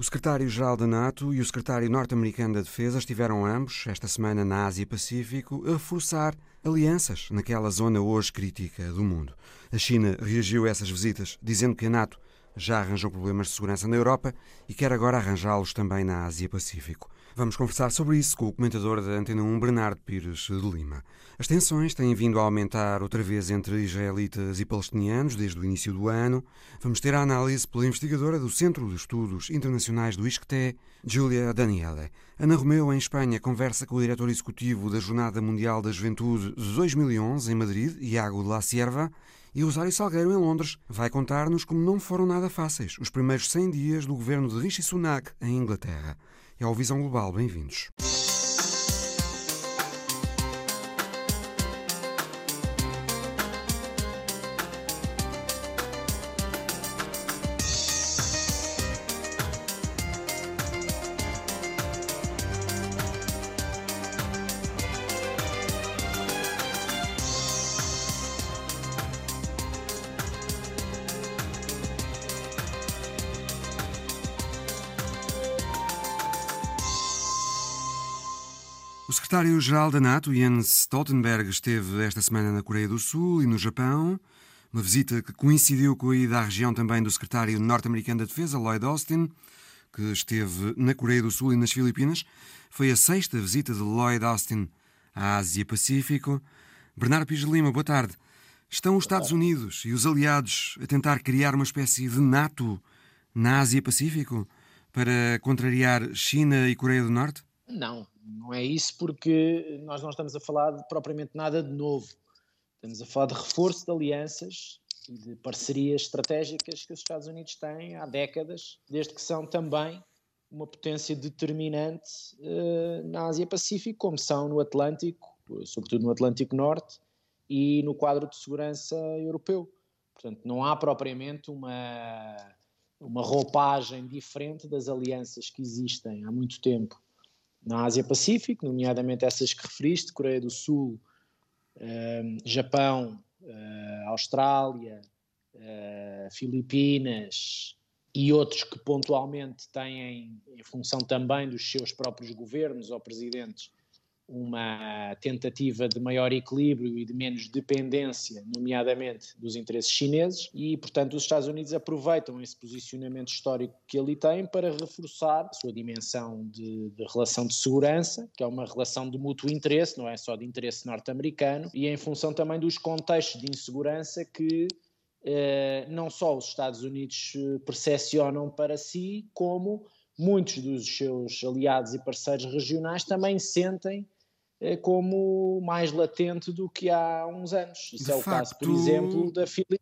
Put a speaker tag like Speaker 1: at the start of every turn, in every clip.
Speaker 1: O secretário-geral da NATO e o secretário norte-americano da Defesa estiveram ambos, esta semana na Ásia-Pacífico, a reforçar alianças naquela zona hoje crítica do mundo. A China reagiu a essas visitas, dizendo que a NATO já arranjou problemas de segurança na Europa e quer agora arranjá-los também na Ásia-Pacífico. Vamos conversar sobre isso com o comentador da Antena 1, Bernardo Pires de Lima. As tensões têm vindo a aumentar outra vez entre israelitas e palestinianos desde o início do ano. Vamos ter a análise pela investigadora do Centro de Estudos Internacionais do ISCTE, Julia Daniele. Ana Romeu, em Espanha, conversa com o diretor executivo da Jornada Mundial da Juventude de 2011 em Madrid, Iago de la Sierva, e Rosário Salgueiro, em Londres, vai contar-nos como não foram nada fáceis os primeiros 100 dias do governo de Rishi Sunak em Inglaterra. É o Visão Global. Bem-vindos. Secretário-geral da NATO, Jens Stoltenberg, esteve esta semana na Coreia do Sul e no Japão, uma visita que coincidiu com a ida à região também do secretário norte-americano da Defesa, Lloyd Austin, que esteve na Coreia do Sul e nas Filipinas. Foi a sexta visita de Lloyd Austin à Ásia-Pacífico. Bernardo Pires Lima, boa tarde. Estão os Estados Unidos e os aliados a tentar criar uma espécie de NATO na Ásia-Pacífico para contrariar China e Coreia do Norte?
Speaker 2: Não, não é isso porque nós não estamos a falar de propriamente nada de novo. Estamos a falar de reforço de alianças e de parcerias estratégicas que os Estados Unidos têm há décadas, desde que são também uma potência determinante uh, na Ásia-Pacífico, como são no Atlântico, sobretudo no Atlântico Norte e no quadro de segurança europeu. Portanto, não há propriamente uma, uma roupagem diferente das alianças que existem há muito tempo na Ásia-Pacífico, nomeadamente essas que referiste, Coreia do Sul, uh, Japão, uh, Austrália, uh, Filipinas e outros que pontualmente têm, em função também dos seus próprios governos ou presidentes, uma tentativa de maior equilíbrio e de menos dependência, nomeadamente dos interesses chineses, e, portanto, os Estados Unidos aproveitam esse posicionamento histórico que ali tem para reforçar a sua dimensão de, de relação de segurança, que é uma relação de mútuo interesse, não é só de interesse norte-americano, e em função também dos contextos de insegurança que eh, não só os Estados Unidos eh, percepcionam para si, como muitos dos seus aliados e parceiros regionais também sentem é como mais latente do que há uns anos. Isso
Speaker 1: De
Speaker 2: é o
Speaker 1: facto...
Speaker 2: caso, por exemplo,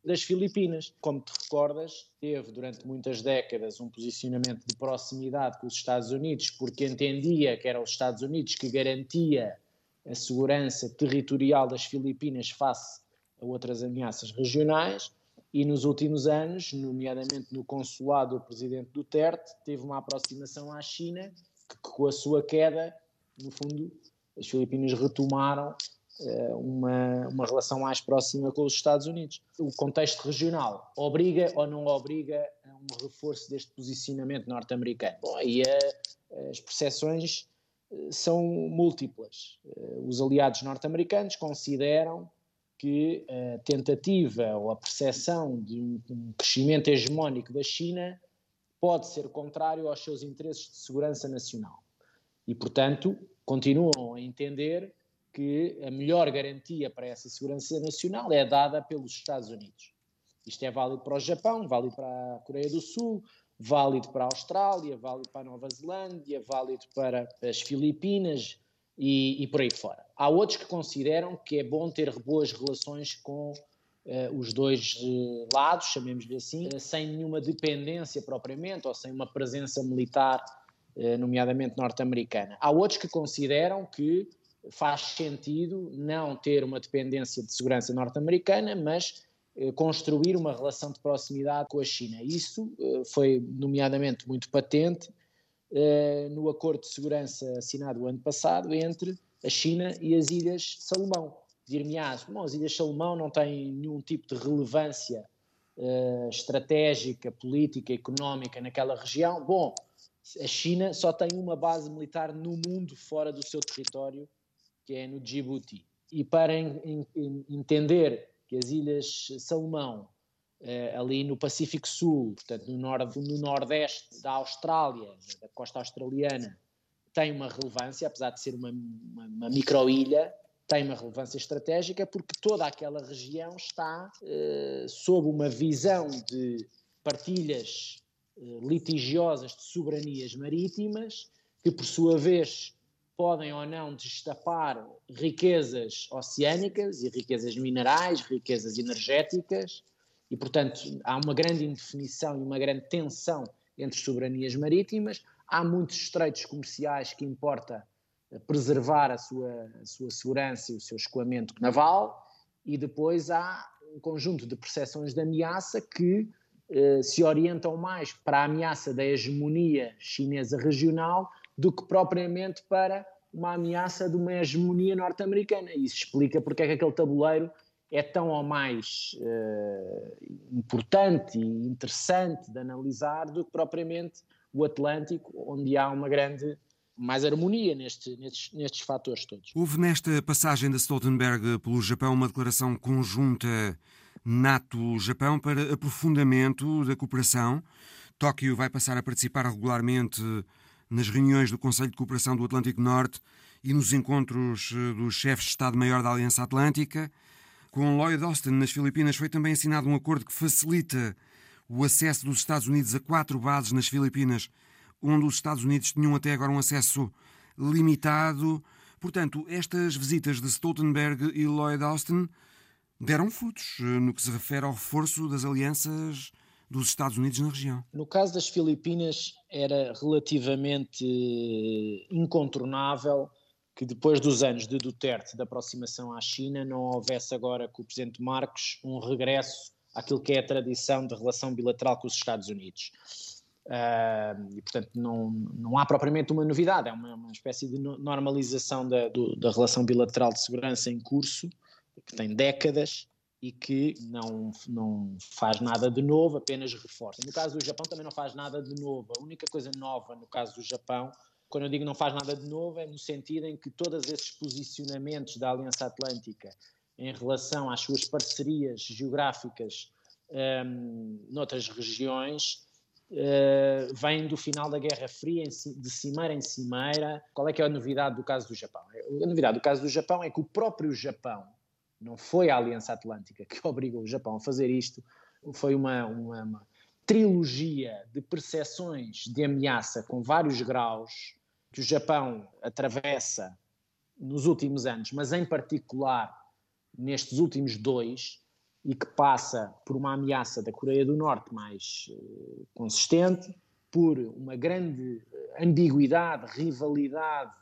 Speaker 2: das Filipinas. Como te recordas, teve durante muitas décadas um posicionamento de proximidade com os Estados Unidos, porque entendia que eram os Estados Unidos que garantia a segurança territorial das Filipinas face a outras ameaças regionais. E nos últimos anos, nomeadamente no consulado do presidente Duterte, teve uma aproximação à China que, com a sua queda, no fundo, as Filipinas retomaram uh, uma, uma relação mais próxima com os Estados Unidos. O contexto regional obriga ou não obriga a um reforço deste posicionamento norte-americano? Bom, e a, as percepções uh, são múltiplas. Os aliados norte-americanos consideram que a tentativa ou a percepção de um, um crescimento hegemónico da China pode ser contrário aos seus interesses de segurança nacional. E, portanto, continuam a entender que a melhor garantia para essa segurança nacional é dada pelos Estados Unidos. Isto é válido para o Japão, válido para a Coreia do Sul, válido para a Austrália, válido para a Nova Zelândia, válido para as Filipinas e, e por aí fora. Há outros que consideram que é bom ter boas relações com uh, os dois uh, lados, chamemos-lhe assim, sem nenhuma dependência propriamente ou sem uma presença militar eh, nomeadamente norte-americana. Há outros que consideram que faz sentido não ter uma dependência de segurança norte-americana, mas eh, construir uma relação de proximidade com a China. Isso eh, foi, nomeadamente, muito patente no acordo de segurança assinado o ano passado entre a China e as Ilhas Salomão. Dir-me-ás, as Ilhas Salomão não têm nenhum tipo de relevância estratégica, política, económica naquela região. Bom, a China só tem uma base militar no mundo fora do seu território, que é no Djibouti. E para em, em, entender que as Ilhas Salomão, eh, ali no Pacífico Sul, portanto no, nord, no nordeste da Austrália, da costa australiana, tem uma relevância, apesar de ser uma, uma, uma microilha, tem uma relevância estratégica porque toda aquela região está eh, sob uma visão de partilhas litigiosas de soberanias marítimas, que por sua vez podem ou não destapar riquezas oceânicas e riquezas minerais, riquezas energéticas, e portanto há uma grande indefinição e uma grande tensão entre soberanias marítimas. Há muitos estreitos comerciais que importa preservar a sua, a sua segurança e o seu escoamento naval, e depois há um conjunto de percepções de ameaça que eh, se orientam mais para a ameaça da hegemonia chinesa regional do que propriamente para uma ameaça de uma hegemonia norte-americana. Isso explica porque é que aquele tabuleiro é tão ou mais eh, importante e interessante de analisar do que propriamente o Atlântico, onde há uma grande mais harmonia neste, nestes, nestes fatores todos.
Speaker 1: Houve nesta passagem da Stoltenberg pelo Japão uma declaração conjunta NATO-Japão para aprofundamento da cooperação. Tóquio vai passar a participar regularmente nas reuniões do Conselho de Cooperação do Atlântico Norte e nos encontros eh, dos chefes de Estado-Maior da Aliança Atlântica. Com Lloyd Austin, nas Filipinas, foi também assinado um acordo que facilita o acesso dos Estados Unidos a quatro bases nas Filipinas onde os Estados Unidos tinham até agora um acesso limitado. Portanto, estas visitas de Stoltenberg e Lloyd Austin deram frutos eh, no que se refere ao reforço das alianças dos Estados Unidos na região.
Speaker 2: No caso das Filipinas, era relativamente incontornável que depois dos anos de Duterte de aproximação à China não houvesse agora com o presidente Marcos um regresso àquilo que é a tradição de relação bilateral com os Estados Unidos. Uh, e, portanto, não, não há propriamente uma novidade, é uma, uma espécie de normalização da, do, da relação bilateral de segurança em curso, que tem décadas e que não, não faz nada de novo, apenas reforça. No caso do Japão também não faz nada de novo. A única coisa nova no caso do Japão, quando eu digo não faz nada de novo, é no sentido em que todos esses posicionamentos da Aliança Atlântica em relação às suas parcerias geográficas um, noutras regiões uh, vem do final da Guerra Fria, de cimeira em cimeira. Qual é que é a novidade do caso do Japão? A novidade do caso do Japão é que o próprio Japão, não foi a Aliança Atlântica que obrigou o Japão a fazer isto, foi uma, uma, uma trilogia de percepções de ameaça com vários graus que o Japão atravessa nos últimos anos, mas em particular nestes últimos dois, e que passa por uma ameaça da Coreia do Norte mais uh, consistente, por uma grande ambiguidade, rivalidade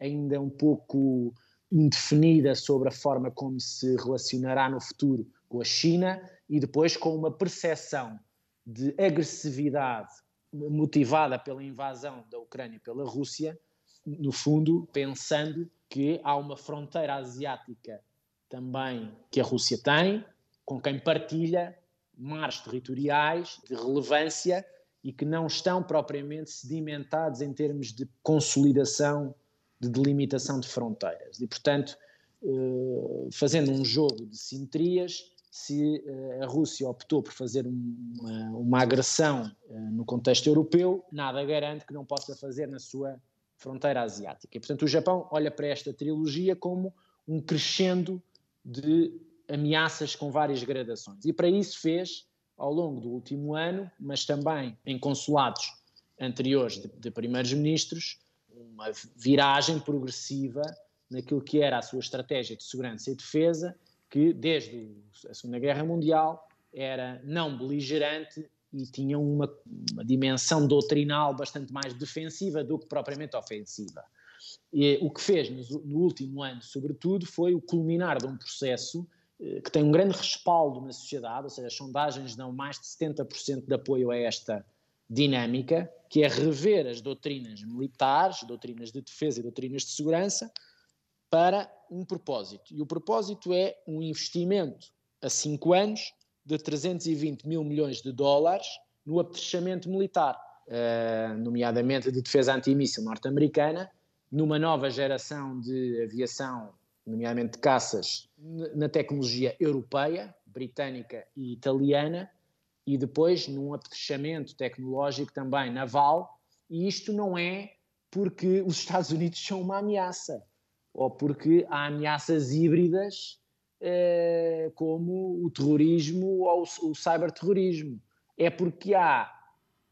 Speaker 2: ainda um pouco indefinida sobre a forma como se relacionará no futuro com a China e depois com uma percepção de agressividade motivada pela invasão da Ucrânia pela Rússia, no fundo pensando que há uma fronteira asiática também que a Rússia tem, com quem partilha mares territoriais de relevância e que não estão propriamente sedimentados em termos de consolidação, de delimitação de fronteiras. E, portanto, eh, fazendo um jogo de simetrias, se eh, a Rússia optou por fazer uma, uma agressão eh, no contexto europeu, nada garante que não possa fazer na sua fronteira asiática. E, portanto, o Japão olha para esta trilogia como um crescendo de ameaças com várias gradações. E para isso fez, ao longo do último ano, mas também em consulados anteriores de, de primeiros ministros, uma viragem progressiva naquilo que era a sua estratégia de segurança e defesa, que desde a Segunda Guerra Mundial era não beligerante e tinha uma, uma dimensão doutrinal bastante mais defensiva do que propriamente ofensiva. E o que fez no, no último ano, sobretudo, foi o culminar de um processo eh, que tem um grande respaldo na sociedade, ou seja, as sondagens dão mais de 70% de apoio a esta dinâmica, que é rever as doutrinas militares, doutrinas de defesa e doutrinas de segurança, para um propósito. E o propósito é um investimento a cinco anos de 320 mil milhões de dólares no apetrechamento militar. uh, nomeadamente de defesa antimíssil norte-americana, numa nova geração de aviação, nomeadamente de caças, na tecnologia europeia, britânica e italiana, e depois num apetrechamento tecnológico também naval, e isto não é porque os Estados Unidos são uma ameaça, ou porque há ameaças híbridas eh, como o terrorismo ou o, o cyberterrorismo. É porque há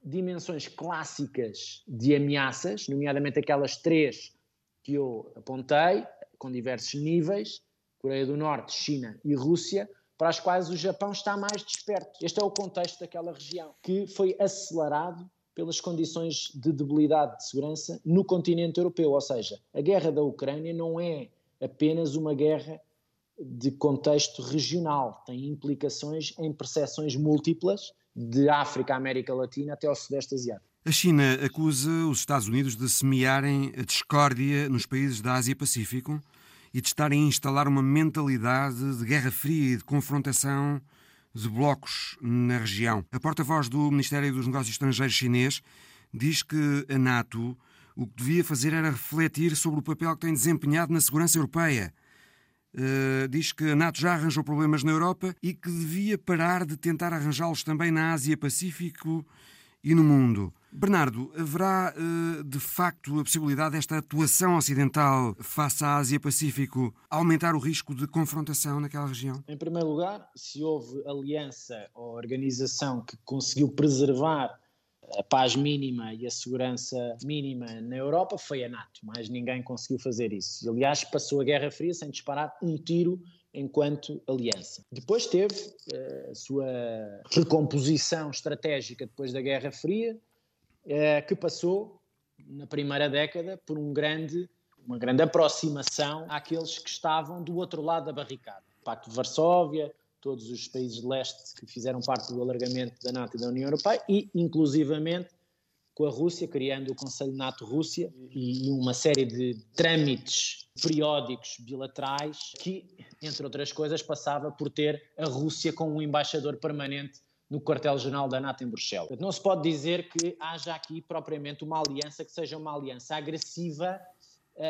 Speaker 2: dimensões clássicas de ameaças, nomeadamente aquelas três que eu apontei, com diversos níveis, Coreia do Norte, China e Rússia, para as quais o Japão está mais desperto. Este é o contexto daquela região, que foi acelerado pelas condições de debilidade de segurança no continente europeu. Ou seja, a guerra da Ucrânia não é apenas uma guerra de contexto regional, tem implicações em percepções múltiplas de África, América Latina até ao Sudeste Asiático.
Speaker 1: A China acusa os Estados Unidos de semearem a discórdia nos países da Ásia-Pacífico e de estarem a instalar uma mentalidade de guerra fria e de confrontação de blocos na região. A porta-voz do Ministério dos Negócios Estrangeiros chinês diz que a NATO o que devia fazer era refletir sobre o papel que tem desempenhado na segurança europeia Uh, diz que a NATO já arranjou problemas na Europa e que devia parar de tentar arranjá-los também na Ásia-Pacífico e no mundo. Bernardo, haverá uh, de facto a possibilidade desta atuação ocidental face à Ásia-Pacífico aumentar o risco de confrontação naquela região?
Speaker 2: Em primeiro lugar, se houve aliança ou organização que conseguiu preservar a paz mínima e a segurança mínima na Europa foi a NATO. Mais ninguém conseguiu fazer isso. Aliás, passou a Guerra Fria sem disparar um tiro enquanto aliança. Depois teve uh, a sua recomposição estratégica depois da Guerra Fria, uh, que passou na primeira década por um grande, uma grande aproximação àqueles que estavam do outro lado da barricada. O Pacto de Varsóvia, todos os países de leste que fizeram parte do alargamento da NATO e da União Europeia e, inclusivamente, com a Rússia, criando o Conselho NATO-Rússia e uma série de trâmites periódicos bilaterais que, entre outras coisas, passava por ter a Rússia com um embaixador permanente no quartel-general da NATO em Bruxelas. Não se pode dizer que haja aqui propriamente uma aliança que seja uma aliança agressiva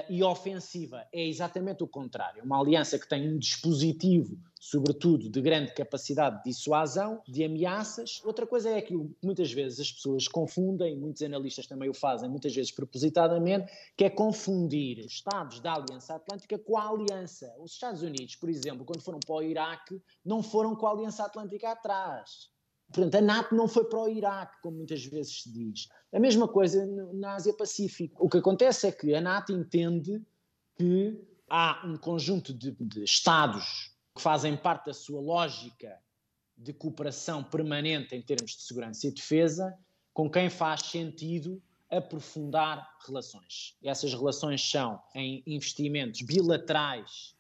Speaker 2: e ofensiva. É exatamente o contrário. Uma aliança que tem um dispositivo, sobretudo, de grande capacidade de dissuasão, de ameaças. Outra coisa é aquilo que muitas vezes as pessoas confundem, muitos analistas também o fazem, muitas vezes propositadamente, que é confundir Estados da Aliança Atlântica com a Aliança. Os Estados Unidos, por exemplo, quando foram para o Iraque, não foram com a Aliança Atlântica atrás Portanto, a NATO não foi para o Iraque, como muitas vezes se diz. A mesma coisa na Ásia-Pacífico. O que acontece é que a NATO entende que há um conjunto de, de Estados que fazem parte da sua lógica de cooperação permanente em termos de segurança e defesa, com quem faz sentido aprofundar relações. Essas relações são em investimentos bilaterais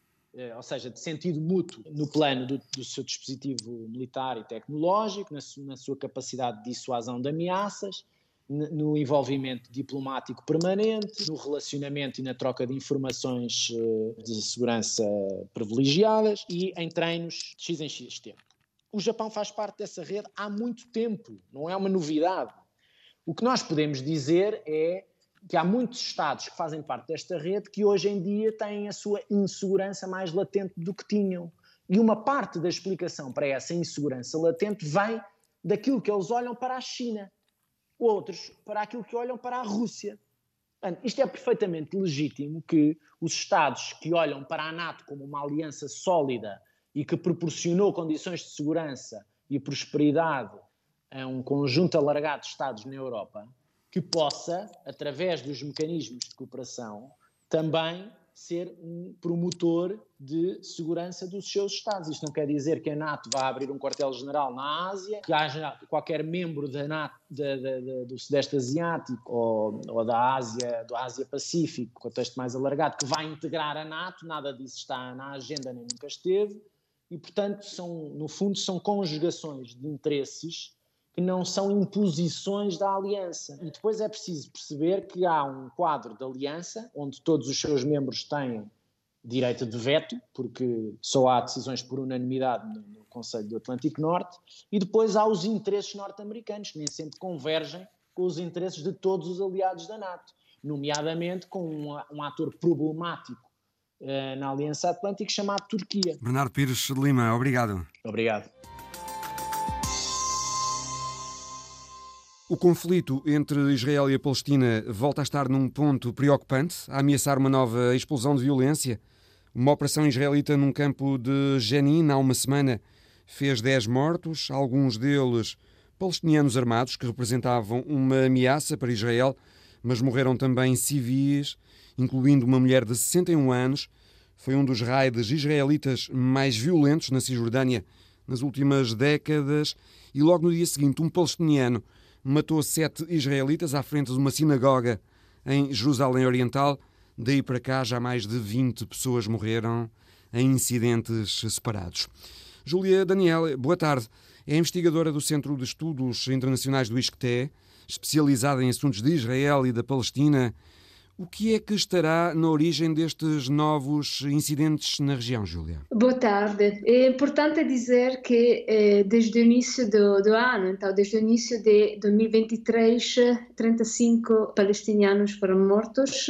Speaker 2: ou seja, de sentido mútuo no plano do, do seu dispositivo militar e tecnológico, na, su, na, sua capacidade de dissuasão de ameaças, no envolvimento diplomático permanente, no relacionamento e na troca de informações eh, de segurança privilegiadas e em treinos de X em X tempo. O Japão faz parte dessa rede há muito tempo, não é uma novidade. O que nós podemos dizer é que há muitos Estados que fazem parte desta rede que hoje em dia têm a sua insegurança mais latente do que tinham. E uma parte da explicação para essa insegurança latente vem daquilo que eles olham para a China, outros para aquilo que olham para a Rússia. Isto é perfeitamente legítimo que os Estados que olham para a NATO como uma aliança sólida e que proporcionou condições de segurança e prosperidade a um conjunto alargado de Estados na Europa, que possa, através dos mecanismos de cooperação, também ser um promotor de segurança dos seus Estados. Isto não quer dizer que a NATO vá abrir um quartel-general na Ásia, que haja qualquer membro da NATO, da, da, da, do Sudeste Asiático ou, ou, da Ásia, do Ásia-Pacífico, contexto mais alargado, que vai integrar a NATO, nada disso está na agenda nem nunca esteve, e portanto, são, no fundo, são conjugações de interesses que não são imposições da aliança. E depois é preciso perceber que há um quadro de aliança onde todos os seus membros têm direito de veto, porque só há decisões por unanimidade no, Conselho do Atlântico Norte, e depois há os interesses norte-americanos, que nem sempre convergem com os interesses de todos os aliados da NATO, nomeadamente com um, um ator problemático uh, na Aliança Atlântica chamado Turquia.
Speaker 1: Bernardo Pires de Lima, obrigado.
Speaker 2: Obrigado.
Speaker 1: O conflito entre Israel e a Palestina volta a estar num ponto preocupante, a ameaçar uma nova explosão de violência. Uma operação israelita num campo de Jenin há uma semana fez 10 mortos, alguns deles palestinianos armados que representavam uma ameaça para Israel, mas morreram também civis, incluindo uma mulher de 61 anos. Foi um dos raids israelitas mais violentos na Cisjordânia nas últimas décadas e logo no dia seguinte um palestiniano matou sete israelitas à frente de uma sinagoga em Jerusalém Oriental. Daí para cá já mais de 20 pessoas morreram em incidentes separados. Júlia Daniel, boa tarde. É investigadora do Centro de Estudos Internacionais do ISCTE, especializada em assuntos de Israel e da Palestina. O que é que estará na origem destes novos incidentes na região, Júlia?
Speaker 3: Boa tarde. É importante dizer que eh, desde o início do, do, ano, então desde o início de 2023, 35 palestinianos foram mortos.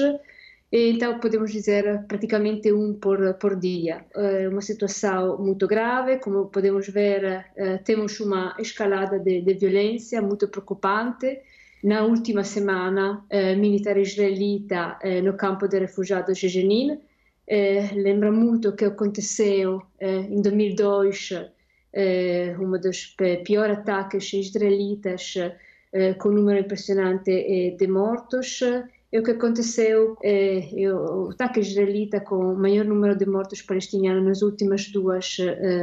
Speaker 3: Então podemos dizer praticamente um por, por dia. É uma situação muito grave, como podemos ver, eh, temos uma escalada de, de violência muito preocupante na última semana eh, militar israelita eh, no campo de refugiados de Jenin. Eh, lembra muito que aconteceu eh, em 2002 eh, um dos piores ataques israelitas eh, com um número impressionante de mortos. E o que aconteceu é o ataque israelita com o maior número de mortos palestinianos nas últimas duas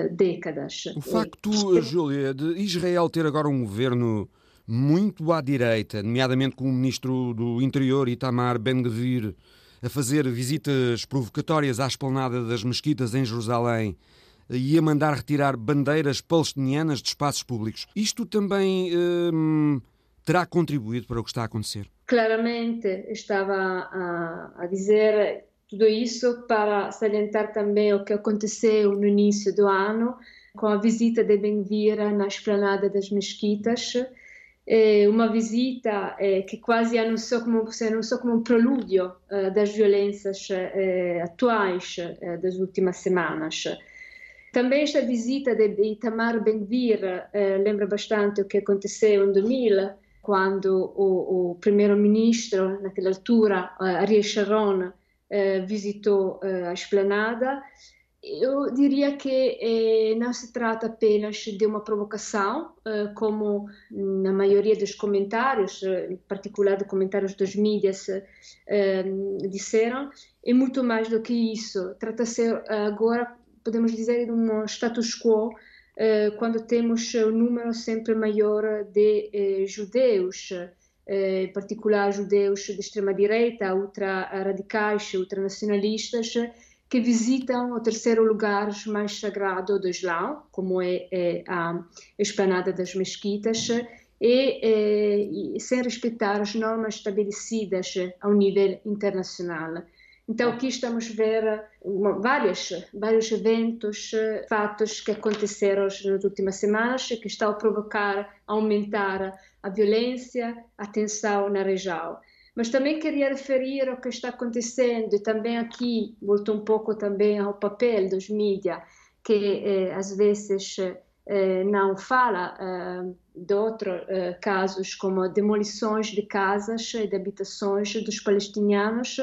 Speaker 3: décadas.
Speaker 1: O facto, Júlia, de Israel ter agora um governo muito à direita, nomeadamente com o ministro do Interior, Itamar Ben-Gvir, a fazer visitas provocatórias à esplanada das mesquitas em Jerusalém e a mandar retirar bandeiras palestinianas de espaços públicos. Isto também hum, terá contribuído para o que está a acontecer?
Speaker 3: Claramente, estava a, a dizer tudo isso para salientar também o que aconteceu no início do ano, com a visita de Ben-Gvir na esplanada das mesquitas, eh, uma visita eh, che quasi anunciou como, se anunciou como um prelúdio eh, das violências atuais das últimas semanas. Também esta visita de Itamar Ben-Gvir lembra bastante o que aconteceu em 2000, quando o, o primeiro-ministro, naquela altura, Ariel Sharon, visitou a esplanada eu diria que eh, não se trata apenas de uma provocação, eh, como na maioria dos comentários, eh, em particular de comentários dos mídias, eh, disseram, é muito mais do que isso. Trata-se agora, podemos dizer, de um status quo, eh, quando temos um número sempre maior de eh, judeus, em particular judeus de extrema-direita, ultra-radicais, ultranacionalistas, que visitam o terceiro lugar mais sagrado do Islã, como é, é a esplanada das mesquitas, e, e, sem respeitar as normas estabelecidas ao nível internacional. Então aqui estamos a ver uma, vários, vários eventos, fatos que aconteceram nas últimas semanas que estão a provocar, a aumentar a violência, a tensão na região. Mas também queria referir o que está acontecendo e também aqui volto um pouco também ao papel dos mídias, que eh, às vezes eh, não fala eh, de outros eh, casos como demolições de casas e de habitações dos palestinianos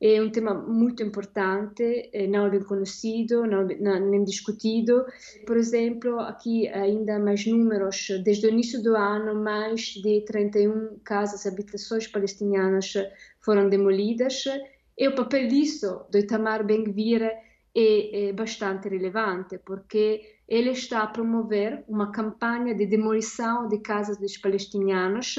Speaker 3: é um tema muito importante, eh, não bem conhecido, não, não, nem discutido. Por exemplo, aqui ainda mais números, desde o início do ano, mais de 31 casas, habitações palestinianas foram demolidas, e o papel disso, do Itamar Ben-Gvir, é, é bastante relevante, porque ele está a promover uma campanha de demolição de casas dos palestinianos,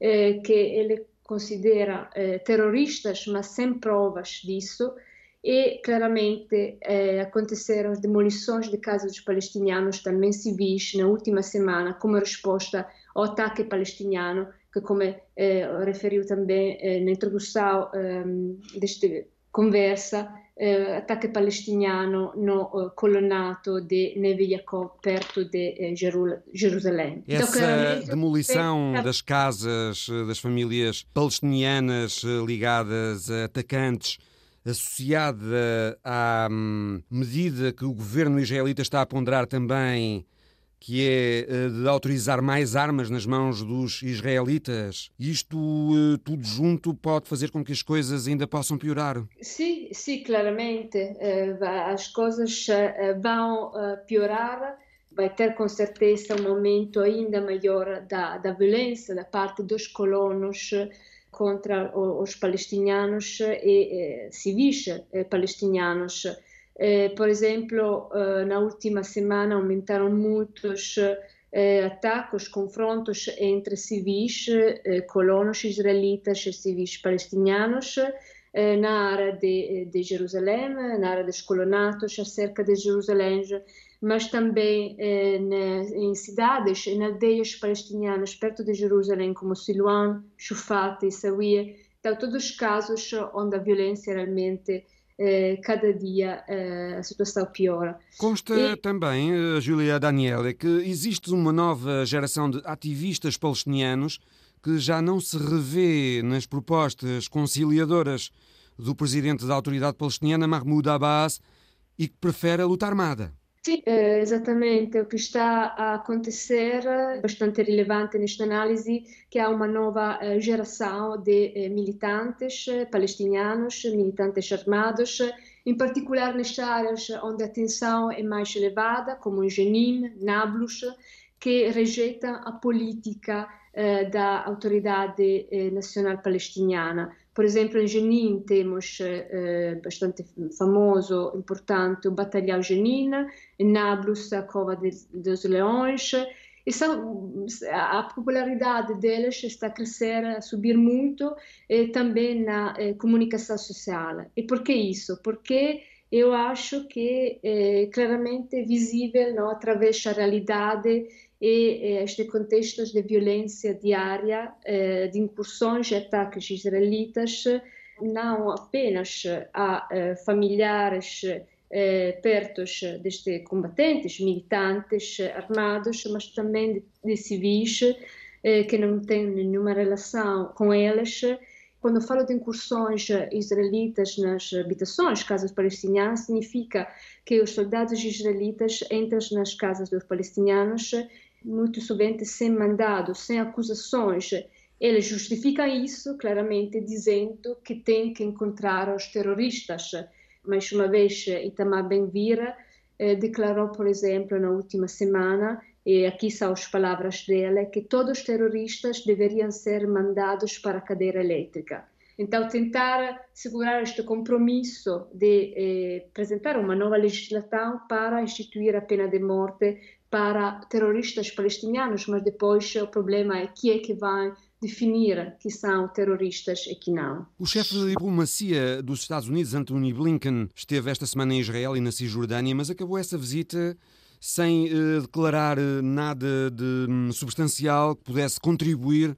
Speaker 3: eh, que ele considera eh, terroristas, mas sem provas disso, e claramente eh, aconteceram demolições de casas dos palestinianos, também civis, na última semana, como resposta ao ataque palestiniano, que, como eh, referiu também eh, na introdução ehm, deste conversa eh, attacco palestiniano no eh, colonato de Neve Yaakov perto de eh, Jerusalém.
Speaker 1: Essa então, demolição das casas das famílias palestinianas ligadas a atacantes associada à hum, medida que o governo israelita está a ponderar também que é eh, de autorizar mais armas nas mãos dos israelitas. Isto eh, tudo junto pode fazer com que as coisas ainda possam piorar?
Speaker 3: Sim, sim, claramente. Eh, as coisas vão piorar. Vai ter com certeza um aumento ainda maior da, da violência da parte dos colonos contra os palestinianos e, e civis palestinianos. Eh, por exemplo, eh, na última semana aumentaram muitos eh, ataques, confrontos entre civis, eh, colonos israelitas e civis palestinianos eh, na área de, de Jerusalém, na área dos colonatos, acerca de Jerusalém, mas também em cidades, em aldeias palestinianas perto de Jerusalém, como Siloam, Shufat Sawiya. Então, todos os casos onde a violência realmente cada dia eh, a situação piora.
Speaker 1: Consta e... também, uh, Júlia Daniela, que existe uma nova geração de ativistas palestinianos que já não se revê nas propostas conciliadoras do presidente da autoridade palestiniana, Mahmoud Abbas, e que prefere a luta armada.
Speaker 3: Sim, é exatamente o que está a acontecer, bastante relevante nesta análise, que há uma nova eh, geração de eh, militantes eh, palestinianos, militantes armados, em particular nas áreas onde a tensão é mais elevada, como em Jenin, Nablus, que rejeitam a política da autoridade nacional palestiniana. Por exemplo, em Jenin temos eh, bastante famoso, importante, o Batalhão Jenin, em Nablus, a Cova de, dos Leões, e são, a popularidade deles está a crescer, a subir muito, e também na eh, comunicação social. E por que isso? Porque eu acho que é claramente visível não, através da realidade e este contextos de violência diária, eh, de incursões e ataques israelitas, não apenas a eh, familiares eh, perto destes combatentes, militantes armados, mas também de, de civis que não têm nenhuma relação com eles. Quando falo de incursões israelitas nas habitações, casas palestinianas, significa que os soldados israelitas entram nas casas dos palestinianos muito somente sem mandado, sem acusações. Ele justifica isso claramente dizendo que tem que encontrar os terroristas. Mais uma vez, Itamar Ben-Gvir eh, declarou, por exemplo, na última semana, e aqui são as palavras dele, que todos os terroristas deveriam ser mandados para a cadeira elétrica. Então, tentar segurar este compromisso de eh, apresentar uma nova legislação para instituir a pena de morte para terroristas palestinianos, mas depois o problema é quem é que vai definir que são terroristas e que não.
Speaker 1: O chefe de diplomacia dos Estados Unidos, Anthony Blinken, esteve esta semana em Israel e na Cisjordânia, mas acabou essa visita sem uh, declarar eh, nada de um, substancial que pudesse contribuir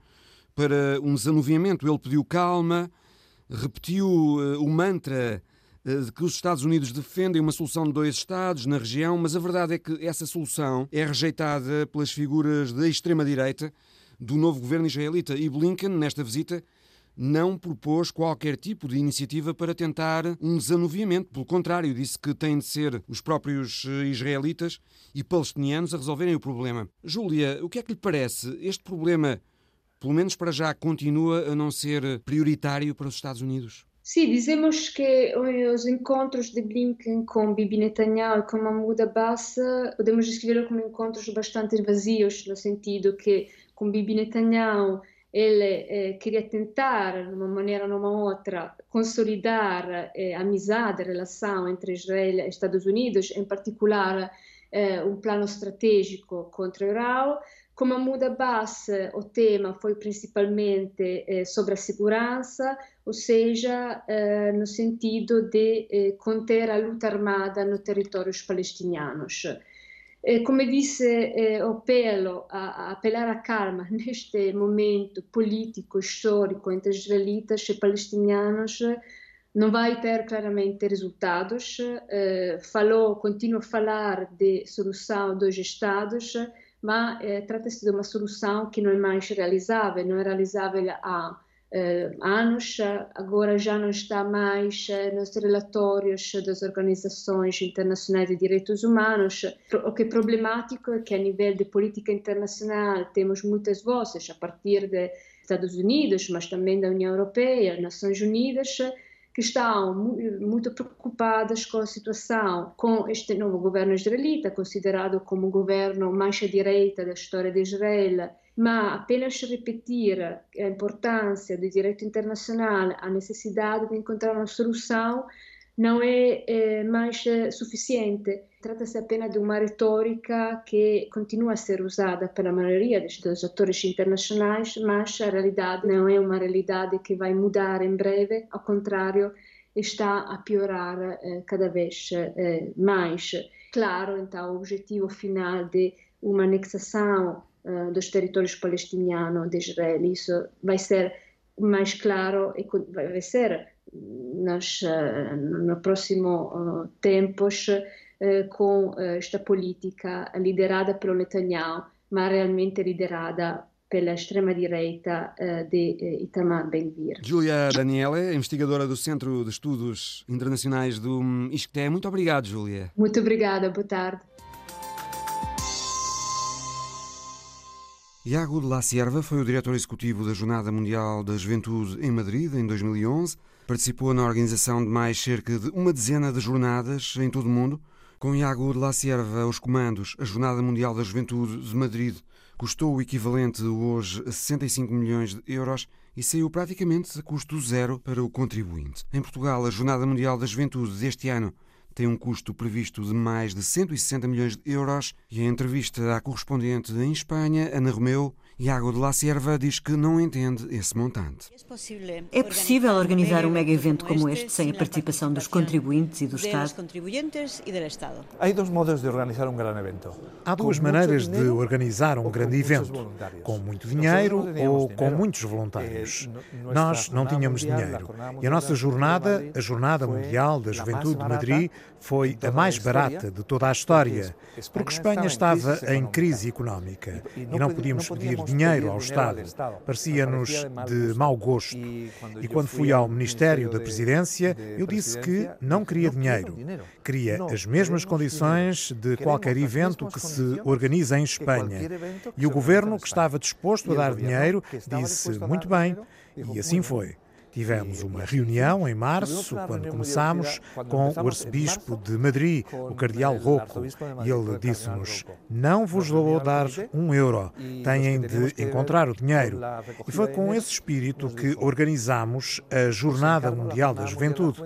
Speaker 1: para um desanuviamento. Ele pediu calma, repetiu uh, o mantra eh, que os Estados Unidos defendem uma solução de dois Estados na região, mas a verdade é que essa solução é rejeitada pelas figuras da extrema-direita do novo governo israelita. E Blinken, nesta visita, não propôs qualquer tipo de iniciativa para tentar um desanuviamento. Pelo contrário, disse que têm de ser os próprios eh, israelitas e palestinianos a resolverem o problema. Júlia, o que é que lhe parece? Este problema, pelo menos para já, continua a não ser prioritário para os Estados Unidos?
Speaker 3: Sim, dizemos que os encontros de Blinken com Bibi Netanyahu e com Mahmoud Abbas podemos descrever como encontros bastante vazios, no sentido que com Bibi Netanyahu ele eh, queria tentar, de uma maneira ou uma outra, consolidar eh, amizade, relação entre Israel e Estados Unidos, em particular eh, um plano estratégico contra Israel. Com Mahmoud Abbas, o tema foi principalmente eh, sobre a segurança, ou seja, eh, no sentido de eh, conter a luta armada nos territórios palestinianos. come disse eh, Opelo, a, a apelar à calma neste momento político, histórico entre israelitas e palestinianos não vai ter claramente resultados. Eh, falou, continua a falar de solução dos Estados, mas eh, trata-se de uma solução que não mais realizável, não é realizável há eh, anos, agora já não está mais eh, nos relatórios das organizações internacionais de direitos humanos. O que é problemático é que a nível de política internacional temos muitas vozes, a partir dos Estados Unidos, mas também da União Europeia, Nações Unidas, que estão muito preocupadas com a situação, com este novo governo israelita, considerado como o governo mais à direita da história de Israel, mas apenas repetir a importância do direito internacional, a necessidade de encontrar uma solução, não é, é mais é, suficiente. Trata-se apenas de uma retórica que continua a ser usada pela maioria dos atores internacionais, mas a realidade não é uma realidade que vai mudar em breve, ao contrário, está a piorar eh, cada vez eh, mais. Claro, então, o objetivo final de uma anexação eh, dos territórios palestinianos de Israel, isso vai ser mais claro e vai ser nas, no próximo uh, tempos uh, com esta política liderada pelo Netanyahu, mas realmente liderada pela extrema-direita de Itamar Ben-Gvir.
Speaker 1: Júlia Daniele, investigadora do Centro de Estudos Internacionais do ISCTE. Muito obrigado, Júlia.
Speaker 3: Muito obrigada, boa tarde.
Speaker 1: Iago de la Sierva foi o diretor executivo da Jornada Mundial da Juventude em Madrid em 2011. Participou na organização de mais cerca de uma dezena de jornadas em todo o mundo. Com Iago de la Sierva aos comandos, a Jornada Mundial da Juventude de Madrid custou o equivalente hoje a 65 milhões de euros e saiu praticamente a custo zero para o contribuinte. Em Portugal, a Jornada Mundial da Juventude deste ano tem um custo previsto de mais de 160 milhões de euros e em entrevista à correspondente em Espanha, Ana Romeu, Iago de la Sierva diz que não entende esse montante.
Speaker 4: É possível organizar um mega evento como este sem a participação dos contribuintes e do Estado?
Speaker 5: Há dois modos de organizar um grande evento.
Speaker 6: Há duas maneiras de organizar um grande evento, com muito dinheiro ou com muitos voluntários. Eh, Nós não tínhamos dinheiro e a nossa jornada, a Jornada Mundial da Juventude de Madrid, foi a mais barata de toda a história, porque Espanha estava em crise económica e não podíamos pedir dinheiro ao Estado. Parecia-nos de mau gosto. E quando fui ao Ministério da Presidência, eu disse que não queria dinheiro. Queria as mesmas condições de qualquer evento que se organiza em Espanha. E o governo, que estava disposto a dar dinheiro, disse muito bem, e assim foi. Tivemos uma reunião em março, quando começámos, com o arcebispo de Madrid, o cardeal Rocco, e ele disse-nos: Não vos vou dar um euro, têm de encontrar o dinheiro. E foi com esse espírito que organizamos a Jornada Mundial da Juventude.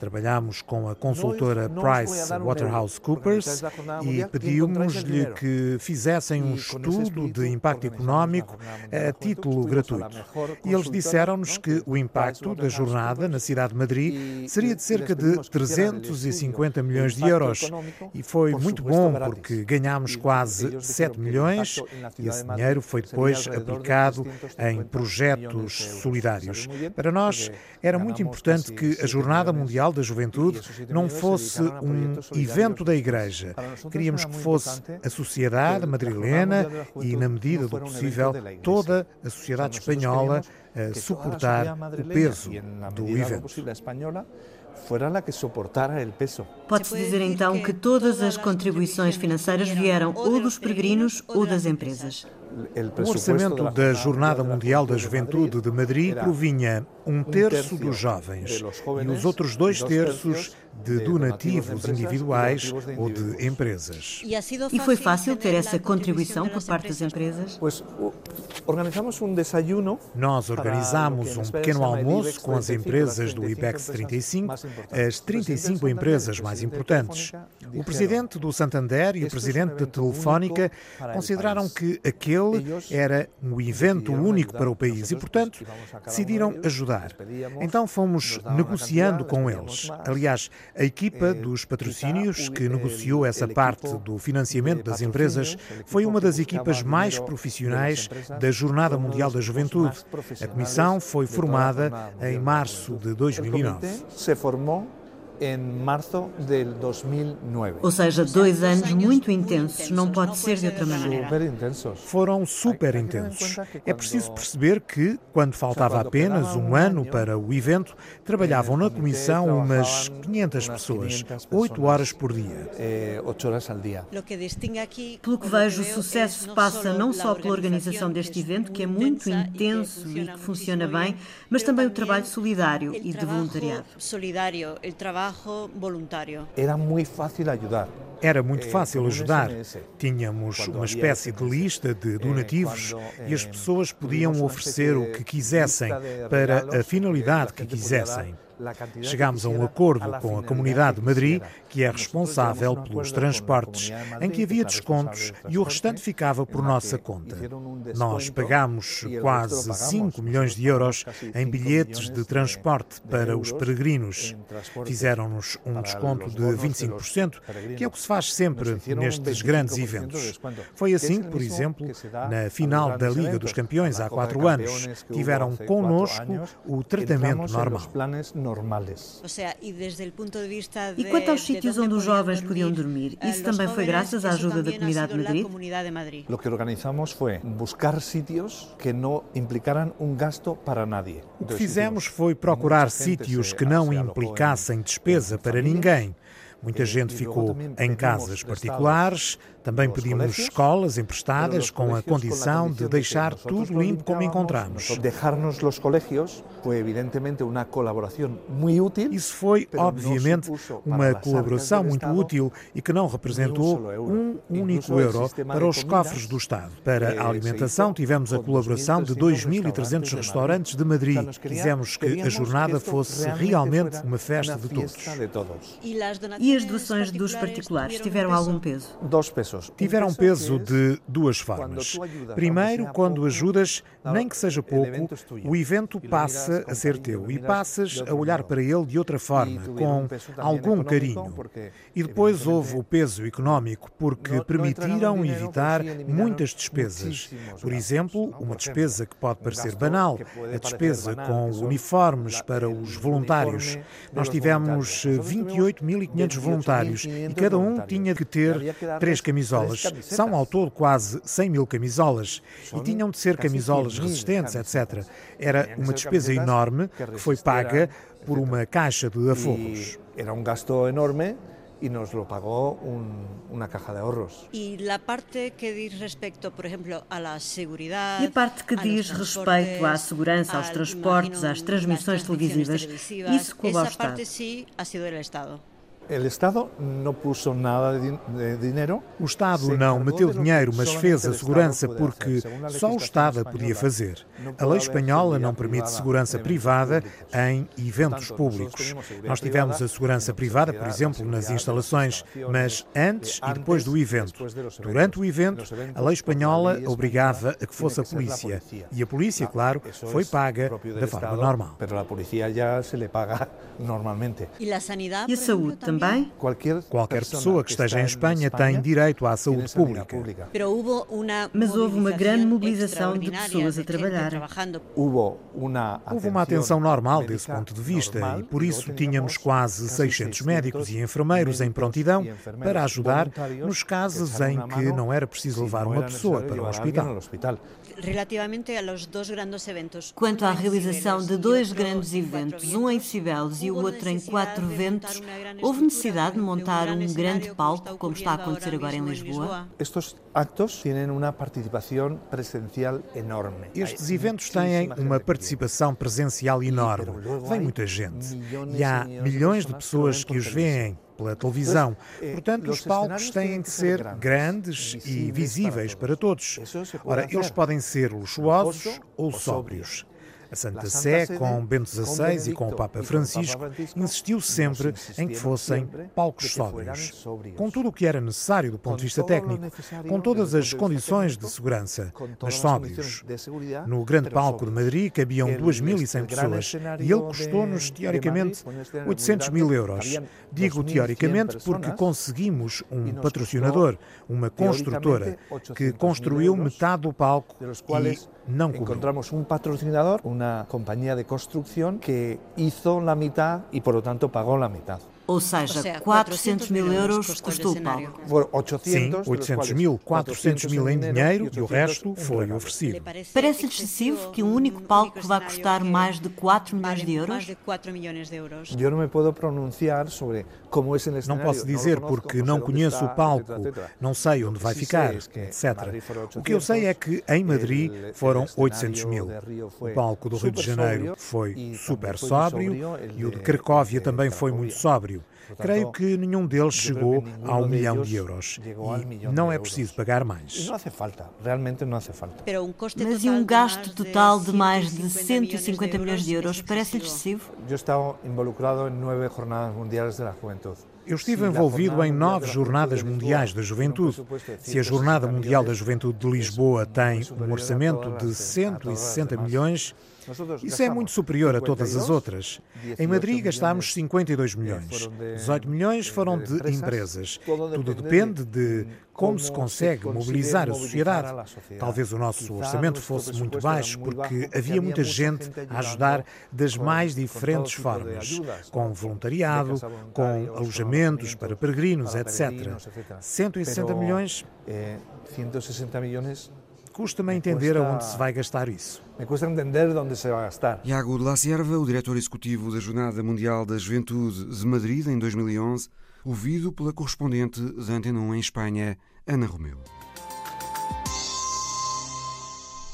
Speaker 6: Trabalhámos com a consultora Price Waterhouse Coopers e pedimos-lhe que fizessem um estudo de impacto económico a título gratuito. E eles disseram-nos que o impacto da jornada na cidade de Madrid seria de cerca de 350 milhões de euros. E foi muito bom porque ganhámos quase 7 milhões e esse dinheiro foi depois aplicado em projetos solidários. Para nós era muito importante que a Jornada Mundial Mundial da Juventude não fosse um evento da Igreja. Queríamos que fosse a sociedade madrilena e, na medida do possível, toda a sociedade espanhola a suportar o peso do evento.
Speaker 4: Pode-se dizer então que todas as contribuições financeiras vieram ou dos peregrinos ou das empresas.
Speaker 6: O orçamento da Jornada Mundial da Juventude de Madrid provinha um terço dos jovens e os outros dois terços de donativos individuais ou de empresas.
Speaker 4: E foi fácil ter essa contribuição por parte das empresas?
Speaker 6: Nós organizamos um pequeno almoço com as empresas do IBEX 35, as 35 empresas mais importantes. O presidente do Santander e o presidente da Telefónica consideraram que aquele era um evento único para o país e, portanto, decidiram ajudar. Então fomos negociando com eles. Aliás, a equipa dos patrocínios que negociou essa parte do financiamento das empresas foi uma das equipas mais profissionais da Jornada Mundial da Juventude. A comissão foi formada em março de 2009
Speaker 5: em março de 2009.
Speaker 4: Ou seja, dois anos muito intensos, não pode ser de outra maneira.
Speaker 5: Super intensos.
Speaker 6: Foram super intensos. É preciso perceber que, quando faltava apenas um ano para o evento, trabalhavam na comissão umas 500 pessoas, 8 horas por dia.
Speaker 5: 8 horas ao dia.
Speaker 4: Pelo que vejo, o sucesso passa não só pela organização deste evento, que é muito intenso e que funciona bem, mas também o trabalho solidário e de voluntariado.
Speaker 7: Solidário, o trabalho trabajo voluntario.
Speaker 5: Era muito fácil ajudar.
Speaker 6: Era muito eh, fácil ajudar. Tínhamos uma espécie de lista de eh, donativos e as pessoas podiam oferecer o que quisessem para a finalidade que quisessem. Chegámos a um acordo com a Comunidade de Madrid, que é responsável pelos transportes, em que havia descontos e o restante ficava por nossa conta. Nós pagámos quase 5 milhões de euros em bilhetes de transporte para os peregrinos. Fizeram-nos um desconto de 25%, que é o que se faz sempre nestes grandes eventos. Foi assim, por exemplo, na final da Liga dos Campeões há quatro anos, tiveram connosco o tratamento normal.
Speaker 4: E quanto aos sítios onde os jovens podiam dormir, isso também foi graças à ajuda da Comunidade de Madrid?
Speaker 5: O que organizamos foi buscar sítios que não implicaram um gasto para nadie.
Speaker 6: O que fizemos foi procurar sítios que não implicassem despesa para ninguém. Muita gente ficou em casas particulares, também pedimos escolas emprestadas com a condição de deixar tudo limpo como encontramos.
Speaker 5: Deixar-nos os colégios foi evidentemente uma colaboração muito útil.
Speaker 6: Isso foi, obviamente, uma colaboração muito útil e que não representou um único euro para os cofres do Estado. Para a alimentação, tivemos a colaboração de 2.300 restaurantes de Madrid. Quisemos que a jornada fosse realmente uma festa de todos.
Speaker 4: E as doações dos particulares tiveram algum peso?
Speaker 5: Dois pesos
Speaker 6: tiveram peso de duas formas. Primeiro, quando ajudas, nem que seja pouco, o evento passa a ser teu. E passas a olhar para ele de outra forma, com algum carinho. E depois houve o peso económico, porque permitiram evitar muitas despesas. Por exemplo, uma despesa que pode parecer banal, a despesa com uniformes para os voluntários. Nós tivemos 28.500 voluntários e cada um tinha que ter três camisetas camisolas. São ao todo quase 100 mil camisolas e tinham de ser camisolas resistentes, etc. Era uma despesa enorme que foi paga por uma caixa de aforros.
Speaker 5: Era um gasto enorme e nos lo pagou un, una caja de ahorros.
Speaker 7: E a parte que diz respeito, por exemplo, à segurança.
Speaker 4: E a parte que diz respeito à segurança, aos transportes, às transmissões televisivas, isso com o Estado. Essa
Speaker 7: parte sim ha sido do Estado.
Speaker 5: O Estado não puso nada de dinheiro.
Speaker 6: O Estado não meteu dinheiro, mas fez a segurança porque só o Estado a podia fazer. A lei espanhola não permite segurança privada em eventos públicos. Nós tivemos a segurança privada, por exemplo, nas instalações, mas antes e depois do evento. Durante o evento, a lei espanhola obrigava a que fosse a polícia. E a polícia, claro, foi paga da forma normal.
Speaker 4: E a saúde também? Também?
Speaker 6: Qualquer pessoa que esteja em Espanha tem direito à saúde pública.
Speaker 4: Mas houve uma grande mobilização de pessoas a trabalhar.
Speaker 6: Houve uma atenção normal desse ponto de vista e por isso tínhamos quase 600 médicos e enfermeiros em prontidão para ajudar nos casos em que não era preciso levar uma pessoa para o hospital.
Speaker 7: Relativamente aos dois grandes eventos.
Speaker 4: Quanto à realização de dois grandes eventos, um em Cibeles e o outro em Quatro Ventos, houve necessidade de montar um grande palco, como está a acontecer agora em Lisboa?
Speaker 5: Estes actos têm uma participação presencial enorme.
Speaker 6: Estes eventos têm uma participação presencial enorme. Vem muita gente. E há milhões de pessoas que os veem pela televisão. Eh, Portanto, os palcos têm de ser grandes e visíveis para todos. Ora, eles podem ser luxuosos ou sóbrios. A Santa Sé, com Bento XVI e com o Papa Francisco, insistiu sempre em que fossem palcos sóbrios, com tudo o que era necessário do ponto de vista técnico, com todas as condições de segurança, mas sóbrios. No grande palco de Madrid cabiam 2.100 pessoas e ele custou-nos, teoricamente, 800 mil euros. Digo teoricamente porque conseguimos um patrocinador, uma construtora, que construiu metade do palco e não cobrou.
Speaker 5: Encontramos um patrocinador, uma companhia de construção que hizo a metade e, por lo tanto, pagou a metade.
Speaker 4: Ou seja, 400 mil euros custou o palco.
Speaker 6: Sim, 800 mil, 400 mil em dinheiro e o resto foi oferecido.
Speaker 4: Parece-lhe excessivo que um único palco vá custar mais de 4 milhões de euros?
Speaker 5: Eu não me posso pronunciar sobre como é esse
Speaker 6: Não posso dizer porque não conheço o palco, não sei onde vai ficar, etc. O que eu sei é que em Madrid foram 800 mil. O palco do Rio de Janeiro foi super sóbrio e o de Cracóvia também foi muito sóbrio. Creio que nenhum deles chegou a um milhão de euros e não é preciso pagar mais.
Speaker 5: Não hace falta, realmente não hace falta.
Speaker 4: Mas e um gasto total de mais de 150 milhões de euros parece-lhe excessivo?
Speaker 5: Eu estava involucrado em nove jornadas mundiais da juventude.
Speaker 6: Eu estive envolvido em nove Jornadas Mundiais da Juventude. Se a Jornada Mundial da Juventude de Lisboa tem um orçamento de 160 milhões, isso é muito superior a todas as outras. Em Madrid gastámos 52 milhões. 18 milhões foram de empresas. Tudo depende de como se consegue mobilizar a sociedade. Talvez o nosso orçamento fosse muito baixo porque havia muita gente a ajudar das mais diferentes formas, com voluntariado, com alojamentos para peregrinos, etc. 160 milhões.
Speaker 5: 160 milhões
Speaker 6: Custa-me entender aonde se vai gastar isso.
Speaker 5: Me custa entender onde se vai gastar.
Speaker 1: Iago de la Sierva, o diretor executivo da Jornada Mundial da Juventude de Madrid em 2011, ouvido pela correspondente da Antena 1 em Espanha, Ana Romeu.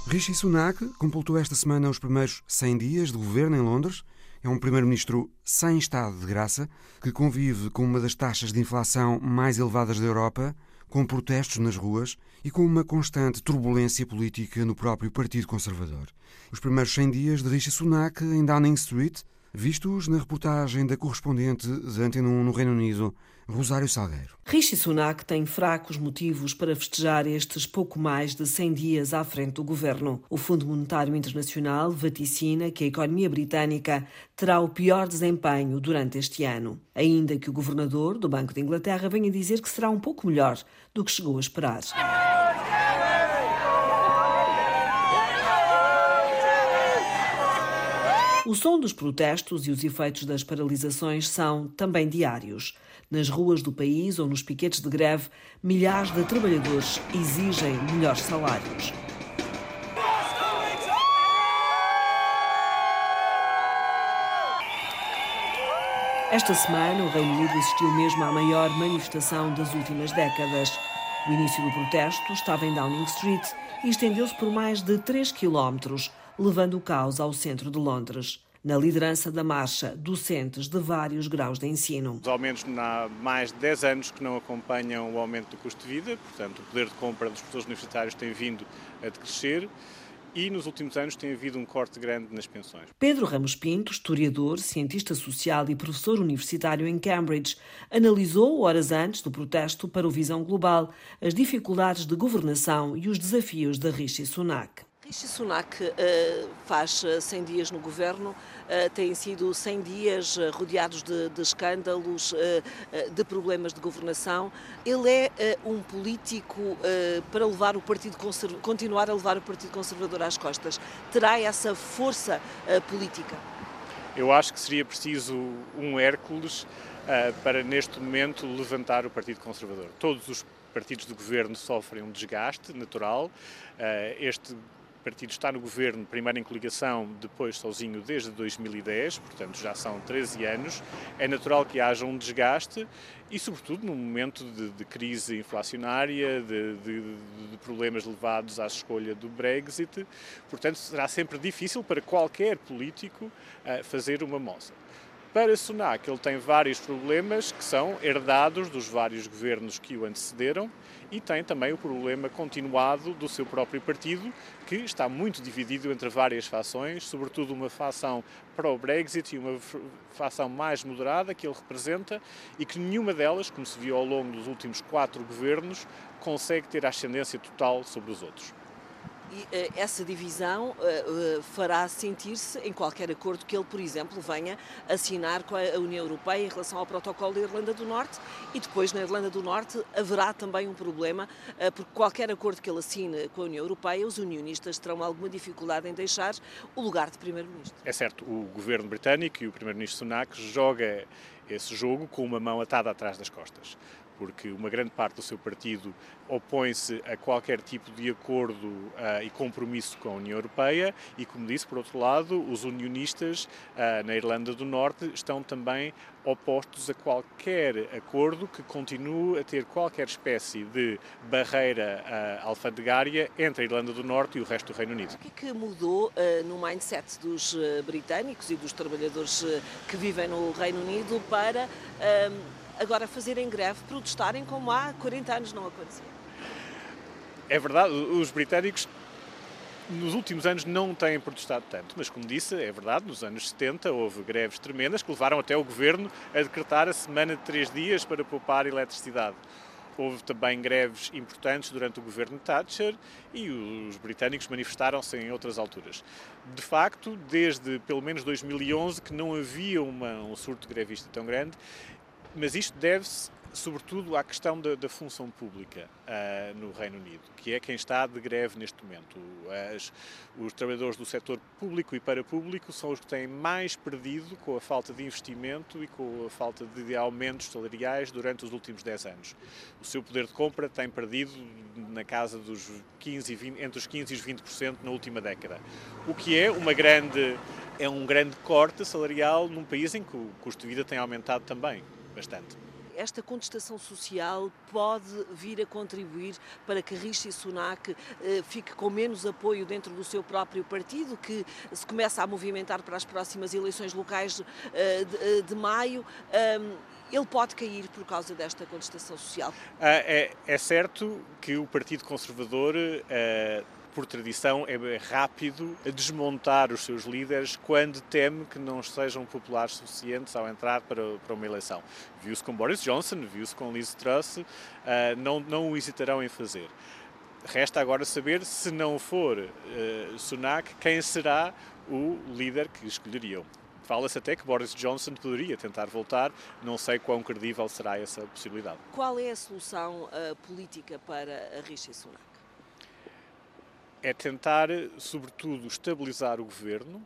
Speaker 1: Rishi Sunak completou esta semana os primeiros 100 dias de governo em Londres. É um primeiro-ministro sem estado de graça, que convive com uma das taxas de inflação mais elevadas da Europa com protestos nas ruas e com uma constante turbulência política no próprio Partido Conservador. Os primeiros 100 dias de Rishi Sunak em Downing Street, vistos na reportagem da correspondente de Antena 1 no Reino Unido, Rosário Salgueiro.
Speaker 8: Rishi Sunak tem fracos motivos para festejar estes pouco mais de 100 dias à frente do governo. O Fundo Monetário Internacional vaticina que a economia britânica terá o pior desempenho durante este ano, ainda que o governador do Banco de Inglaterra venha dizer que será um pouco melhor do que chegou a esperar. O som dos protestos e os efeitos das paralisações são também diários. Nas ruas do país ou nos piquetes de greve, milhares de trabalhadores exigem melhores salários. Esta semana, o Reino Unido assistiu mesmo à maior manifestação das últimas décadas. O início do protesto estava em Downing Street e estendeu-se por mais de 3 quilómetros, levando o caos ao centro de Londres. Na liderança da marcha, docentes de vários graus de ensino.
Speaker 9: Os aumentos há mais de 10 anos que não acompanham o aumento do custo de vida, portanto, o poder de compra dos professores universitários tem vindo a decrescer e nos últimos anos tem havido um corte grande nas pensões.
Speaker 8: Pedro Ramos Pinto, historiador, cientista social e professor universitário em Cambridge, analisou, horas antes do protesto para o Visão Global, as dificuldades de governação e os desafios de Rishi Sunak. Rishi Sunak uh, faz 100 dias no governo, têm sido 100 dias uh, rodeados de, de escândalos, de problemas de governação. Ele é um político para levar o Partido continuar a levar o Partido Conservador às costas. Terá essa força política?
Speaker 9: Eu acho que seria preciso um Hércules para, neste momento, levantar o Partido Conservador. Todos os partidos do governo sofrem um desgaste natural. Este partido está no governo, primeiro em coligação, depois sozinho desde 2010, portanto já são 13 anos. É natural que haja um desgaste e, sobretudo, num momento de, de crise inflacionária, de, de, de, problemas levados à escolha do Brexit. Portanto, será sempre difícil para qualquer político uh, fazer uma moça. Para Sunak, ele tem vários problemas que são herdados dos vários governos que o antecederam e tem também o problema continuado do seu próprio partido, que está muito dividido entre várias fações, sobretudo uma fação pró-Brexit e uma fação mais moderada que ele representa e que nenhuma delas, como se viu ao longo dos últimos quatro governos, consegue ter ascendência total sobre os outros.
Speaker 10: E uh, essa divisão uh, uh, fará sentir-se em qualquer acordo que ele, por exemplo, venha assinar com a União Europeia em relação ao protocolo da Irlanda do Norte e depois na Irlanda do Norte haverá também um problema, porque qualquer acordo que ele assine com a União Europeia, os unionistas terão alguma dificuldade em deixar o lugar de Primeiro-Ministro.
Speaker 9: É certo, o governo britânico e o Primeiro-Ministro Sunak joga esse jogo com uma mão atada atrás das costas porque uma grande parte do seu partido opõe-se a qualquer tipo de acordo uh, e compromisso com a União Europeia e, como disse, por outro lado, os unionistas uh, na Irlanda do Norte estão também opostos a qualquer acordo que continue a ter qualquer espécie de barreira uh, alfandegária entre a Irlanda do Norte e o resto do Reino Unido.
Speaker 10: O que é que mudou no mindset dos britânicos e dos trabalhadores que vivem no Reino Unido para agora fazerem greve, protestarem como há 40 anos não acontecia.
Speaker 9: É verdade, os britânicos nos últimos anos não têm protestado tanto, mas como disse, é verdade, nos anos 70 houve greves tremendas que levaram até o governo a decretar a semana de três dias para poupar eletricidade. Houve também greves importantes durante o governo Thatcher e os britânicos manifestaram-se em outras alturas. De facto, desde pelo menos 2011 que não havia uma, um surto grevista tão grande mas isto deve-se sobretudo à questão da, da função pública uh, no Reino Unido, que é quem está de greve neste momento. As, os trabalhadores do setor público e parapúblico são os que têm mais perdido com a falta de investimento e com a falta de aumentos salariais durante os últimos 10 anos. O seu poder de compra tem perdido na casa dos 15 e 20, entre os 15 e os 20% na última década, o que é uma grande é um grande corte salarial num país em que o custo de vida tem aumentado também bastante.
Speaker 10: Esta contestação social pode vir a contribuir para que Rishi Sunak eh, fique com menos apoio dentro do seu próprio partido, que se começa a movimentar para as próximas eleições locais eh, de, eh, de maio. ele pode cair por causa desta contestação social?
Speaker 9: Ah, é, é certo que o Partido Conservador por tradição, é rápido a desmontar os seus líderes quando teme que não sejam populares suficientes ao entrar para, para uma eleição. Viu-se com Boris Johnson, viu-se com Liz Truss, uh, não, não o hesitarão em fazer. Resta agora saber, se não for uh, Sunak, quem será o líder que escolheriam. Fala-se até que Boris Johnson poderia tentar voltar, não sei quão credível será essa possibilidade.
Speaker 10: Qual é a solução uh, política para a Rishi Sunak?
Speaker 9: É tentar, sobretudo, estabilizar o governo.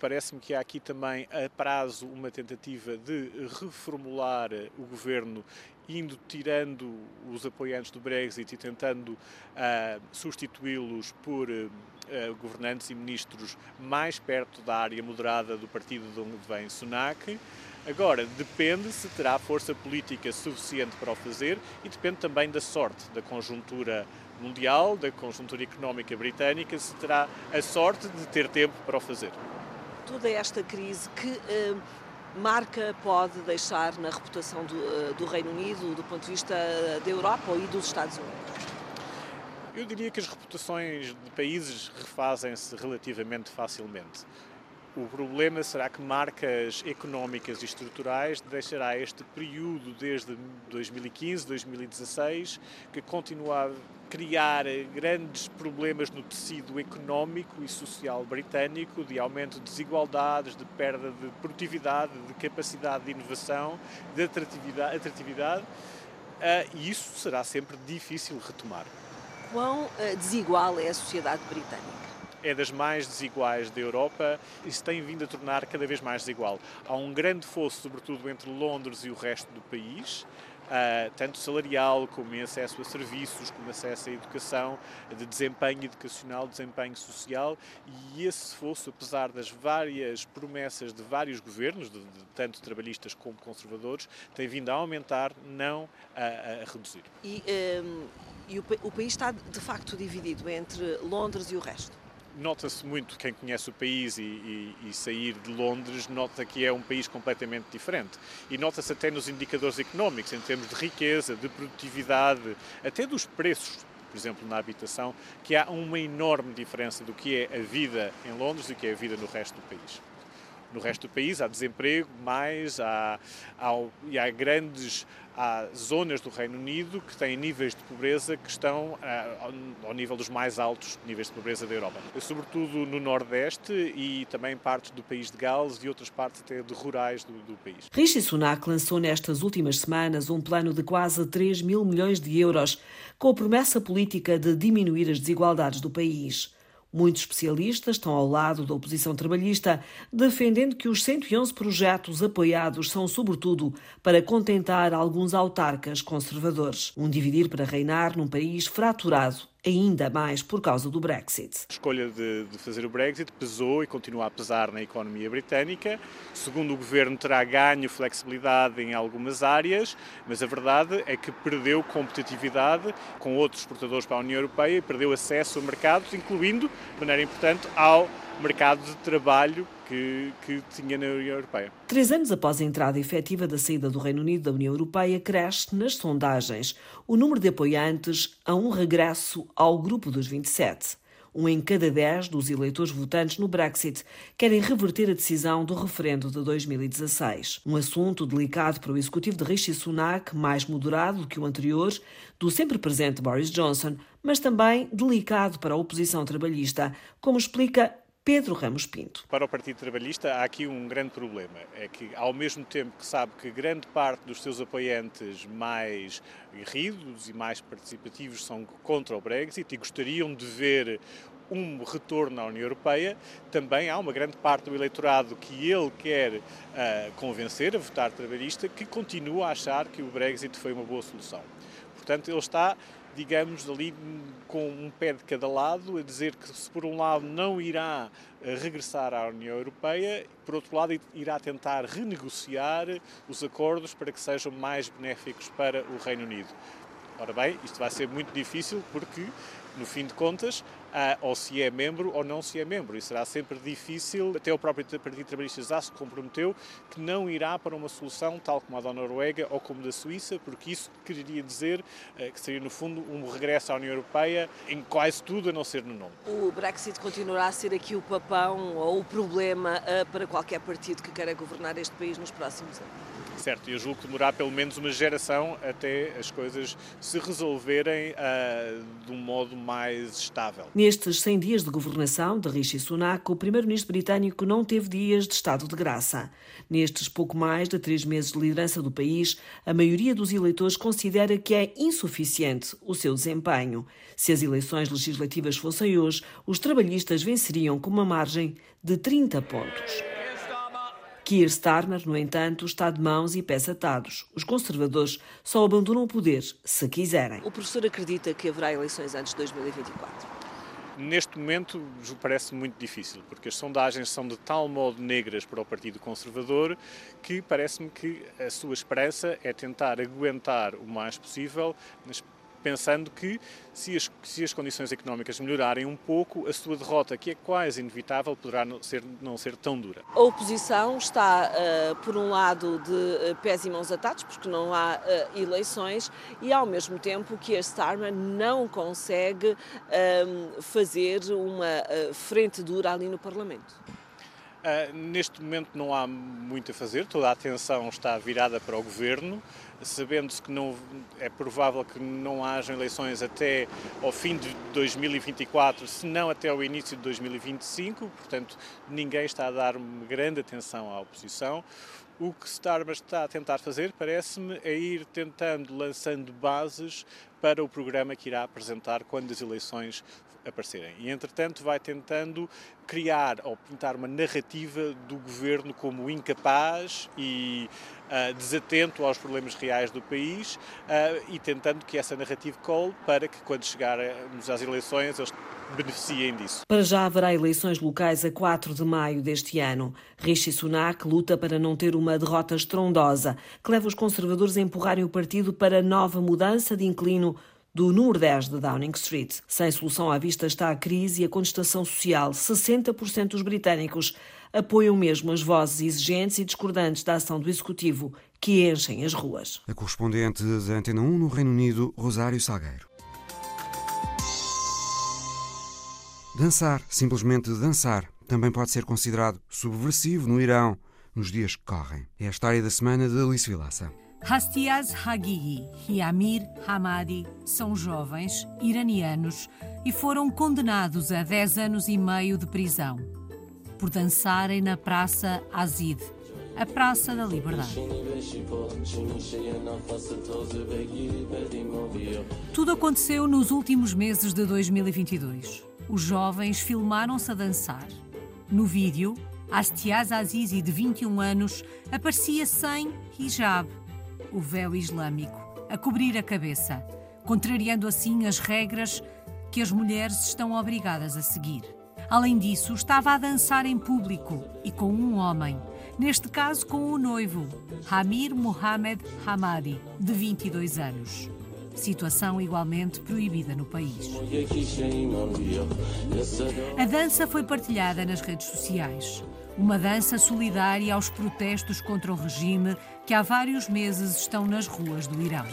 Speaker 9: Parece-me que há aqui também a prazo uma tentativa de reformular o governo, indo tirando os apoiantes do Brexit e tentando uh, substituí-los por uh, governantes e ministros mais perto da área moderada do partido de onde vem Sunak. Agora, depende se terá força política suficiente para o fazer e depende também da sorte, da conjuntura mundial, da conjuntura económica britânica, se terá a sorte de ter tempo para o fazer.
Speaker 10: Toda esta crise que uh, marca pode deixar na reputação do, uh, do Reino Unido, do ponto de vista da Europa e dos Estados Unidos?
Speaker 9: Eu diria que as reputações de países refazem-se relativamente facilmente. O problema será que marcas económicas e estruturais deixará este período desde 2015, 2016, que continua a criar grandes problemas no tecido económico e social britânico, de aumento de desigualdades, de perda de produtividade, de capacidade de inovação, de atratividade, atratividade uh, e isso será sempre difícil retomar.
Speaker 10: Quão uh, desigual é a sociedade britânica?
Speaker 9: É das mais desiguais da Europa e se tem vindo a tornar cada vez mais desigual. Há um grande fosso, sobretudo entre Londres e o resto do país, Uh, tanto salarial como em acesso a serviços, como acesso à educação, de desempenho educacional, desempenho social, e esse fosso, apesar das várias promessas de vários governos, de, de, tanto trabalhistas como conservadores, tem vindo a aumentar, não a, a reduzir.
Speaker 10: E, um, e o, o país está de facto dividido entre Londres e o resto?
Speaker 9: Nota-se muito, quem conhece o país e, e, e, sair de Londres, nota que é um país completamente diferente. E nota-se até nos indicadores económicos, em termos de riqueza, de produtividade, até dos preços, por exemplo, na habitação, que há uma enorme diferença do que é a vida em Londres e do que é a vida no resto do país. No resto do país há desemprego, mais há, há, e há grandes há zonas do Reino Unido que têm níveis de pobreza que estão ah, ao nível dos mais altos níveis de pobreza da Europa. Sobretudo no Nordeste e também partes do país de Gales e outras partes até de rurais do, do país.
Speaker 8: Rishi Sunak lançou nestas últimas semanas um plano de quase 3 mil milhões de euros com a promessa política de diminuir as desigualdades do país. Muitos especialistas estão ao lado da oposição trabalhista, defendendo que os 111 projetos apoiados são, sobretudo, para contentar alguns autarcas conservadores. Um dividir para reinar num país fraturado ainda mais por causa do Brexit.
Speaker 9: A escolha de, de, fazer o Brexit pesou e continua a pesar na economia britânica. Segundo o governo, terá ganho flexibilidade em algumas áreas, mas a verdade é que perdeu competitividade com outros exportadores para a União Europeia e perdeu acesso a mercados, incluindo, de maneira importante, ao mercado de trabalho que, que, tinha na União Europeia.
Speaker 8: Três anos após a entrada efetiva da saída do Reino Unido da União Europeia, cresce nas sondagens o número de apoiantes a um regresso ao grupo dos 27. Um em cada dez dos eleitores votantes no Brexit querem reverter a decisão do referendo de 2016. Um assunto delicado para o executivo de Rishi Sunak, mais moderado que o anterior, do sempre presente Boris Johnson, mas também delicado para a oposição trabalhista, como explica Pedro Ramos Pinto.
Speaker 9: Para o Partido Trabalhista há aqui um grande problema, é que ao mesmo tempo que sabe que grande parte dos seus apoiantes mais rígidos e mais participativos são contra o Brexit e gostariam de ver um retorno à União Europeia, também há uma grande parte do eleitorado que ele quer uh, convencer a votar trabalhista que continua a achar que o Brexit foi uma boa solução. Portanto, ele está digamos, ali com um pé de cada lado, a dizer que se por um lado não irá eh, regressar à União Europeia, por outro lado irá tentar renegociar os acordos para que sejam mais benéficos para o Reino Unido. Ora bem, isto vai ser muito difícil porque no fim de contas, ou se é membro ou não se é membro. E será sempre difícil, até o próprio Partido Trabalhista já se comprometeu que não irá para uma solução tal como a da Noruega ou como da Suíça, porque isso quereria dizer eh, que seria, no fundo, um regresso à União Europeia em quase tudo, a não ser no nome.
Speaker 10: O Brexit continuará a ser aqui o papão ou o problema eh, para qualquer partido que queira governar este país nos próximos anos?
Speaker 9: Certo, eu julgo que demorar pelo menos uma geração até as coisas se resolverem uh, de um modo mais estável.
Speaker 8: Nestes 100 dias de governação de Rishi Sunak, o primeiro-ministro britânico não teve dias de estado de graça. Nestes pouco mais de três meses de liderança do país, a maioria dos eleitores considera que é insuficiente o seu desempenho. Se as eleições legislativas fossem hoje, os trabalhistas venceriam com uma margem de 30 pontos. Keir Starmer, no entanto, está de mãos e pés atados. Os conservadores só abandonam o poder se quiserem.
Speaker 10: O professor acredita que haverá eleições antes de 2024?
Speaker 9: Neste momento parece muito difícil, porque as sondagens são de tal modo negras para o Partido Conservador que parece-me que a sua esperança é tentar aguentar o mais possível pensando que se as, se as condições económicas melhorarem um pouco, a sua derrota, que é quase inevitável, poderá não ser, não ser tão dura.
Speaker 10: A oposição está, uh, por um lado, de uh, pés e mãos atados, porque não há uh, eleições, e ao mesmo tempo que a Starmer não consegue fazer uma frente dura ali no Parlamento.
Speaker 9: Uh, neste momento não há muito a fazer, toda a atenção está virada para o governo, sabendo-se que não, é provável que não haja eleições até ao fim de 2024, se não até ao início de 2025, portanto ninguém está a dar grande atenção à oposição. O que Starmer está a tentar fazer, parece-me, é ir tentando, lançando bases para o programa que irá apresentar quando as eleições aparecerem. E, entretanto, vai tentando criar ou pintar uma narrativa do governo como incapaz e desatento aos problemas reais do país uh, e tentando que essa narrativa cole para que, quando chegarmos às eleições, eles beneficiem disso.
Speaker 8: Para já haverá eleições locais a 4 de maio deste ano. Rishi Sunak luta para não ter uma derrota estrondosa, que leva os conservadores a empurrarem o partido para nova mudança de inclino do número 10 de Downing Street. Sem solução à vista está a crise e a contestação social. 60% dos britânicos apoiam mesmo as vozes exigentes e discordantes da ação do Executivo que enchem as ruas.
Speaker 1: A correspondente da Antena 1 no Reino Unido, Rosário Salgueiro. Dançar, simplesmente dançar, também pode ser considerado subversivo no Irão nos dias que correm. É a história da semana de Alice Vilaça.
Speaker 11: Hastiaz Hagigi e Amir Hamadi são jovens iranianos e foram condenados a 10 anos e meio de prisão por dançarem na Praça Azid, a Praça da Liberdade. Tudo aconteceu nos últimos meses de 2022. Os jovens filmaram-se a dançar. No vídeo, Astiaz Azizi, de 21 anos, aparecia sem hijab o véu islâmico, a cobrir a cabeça, contrariando assim as regras que as mulheres estão obrigadas a seguir. Além disso, estava a dançar em público e com um homem, neste caso com o noivo, Hamir Mohamed Hamadi, de 22 anos. Situação igualmente proibida no país. A dança foi partilhada nas redes sociais. Uma dança solidária aos protestos contra o regime que há vários meses estão nas ruas do Irão.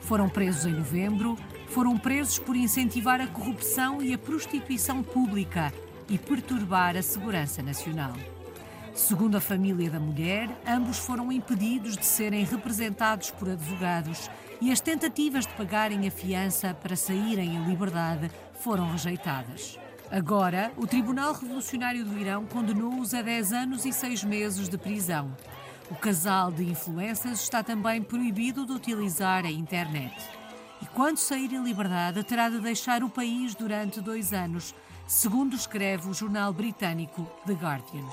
Speaker 11: Foram presos em novembro, foram presos por incentivar a corrupção e a prostituição pública e perturbar a segurança nacional. Segundo a família da mulher, ambos foram impedidos de serem representados por advogados e as tentativas de pagarem a fiança para saírem em liberdade foram rejeitadas. Agora, o Tribunal Revolucionário do Irão condenou-os a 10 anos e 6 meses de prisão. O casal de influências está também proibido de utilizar a internet. E quando sair em liberdade, terá de deixar o país durante dois anos, segundo escreve o jornal britânico The Guardian.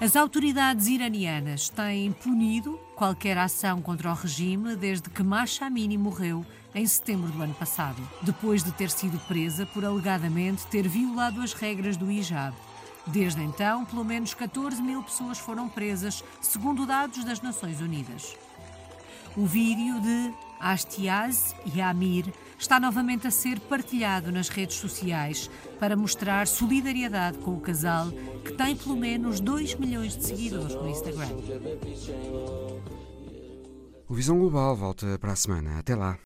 Speaker 11: As autoridades iranianas têm punido qualquer ação contra o regime desde que Masha Amini morreu em setembro do ano passado, depois de ter sido presa por alegadamente ter violado as regras do hijab. Desde então, pelo menos 14 mil pessoas foram presas, segundo dados das Nações Unidas. O vídeo de Astiaz e Amir está novamente a ser partilhado nas redes sociais para mostrar solidariedade com o casal, que tem pelo menos 2 milhões de seguidores no Instagram.
Speaker 1: O Visão Global volta para a semana. Até lá.